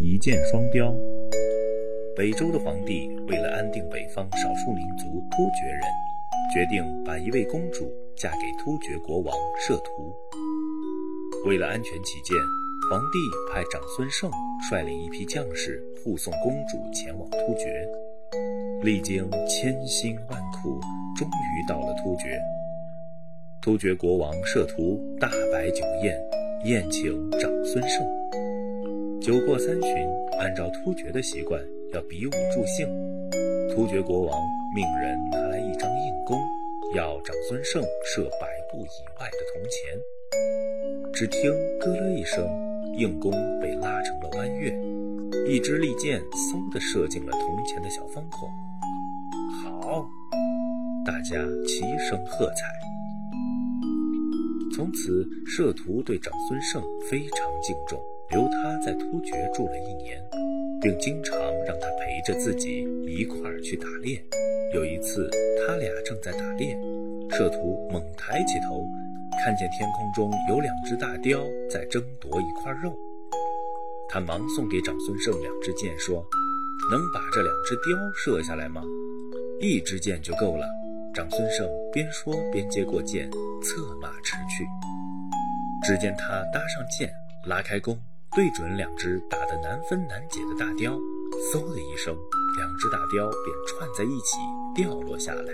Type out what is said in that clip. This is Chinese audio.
一箭双雕。北周的皇帝为了安定北方少数民族突厥人，决定把一位公主嫁给突厥国王摄图。为了安全起见，皇帝派长孙晟率领一批将士护送公主前往突厥。历经千辛万苦，终于到了突厥。突厥国王摄图大摆酒宴，宴请长孙晟。酒过三巡，按照突厥的习惯，要比武助兴。突厥国王命人拿来一张印弓，要长孙晟射百步以外的铜钱。只听咯了一声，硬弓被拉成了弯月，一支利箭嗖地射进了铜钱的小方孔。好，大家齐声喝彩。从此，摄图对长孙晟非常敬重，留他在突厥住了一年，并经常让他陪着自己一块儿去打猎。有一次，他俩正在打猎，摄图猛抬起头，看见天空中有两只大雕在争夺一块肉。他忙送给长孙晟两支箭，说：“能把这两只雕射下来吗？一支箭就够了。”长孙晟边说边接过箭，策马驰去。只见他搭上箭，拉开弓，对准两只打得难分难解的大雕，嗖的一声，两只大雕便串在一起掉落下来。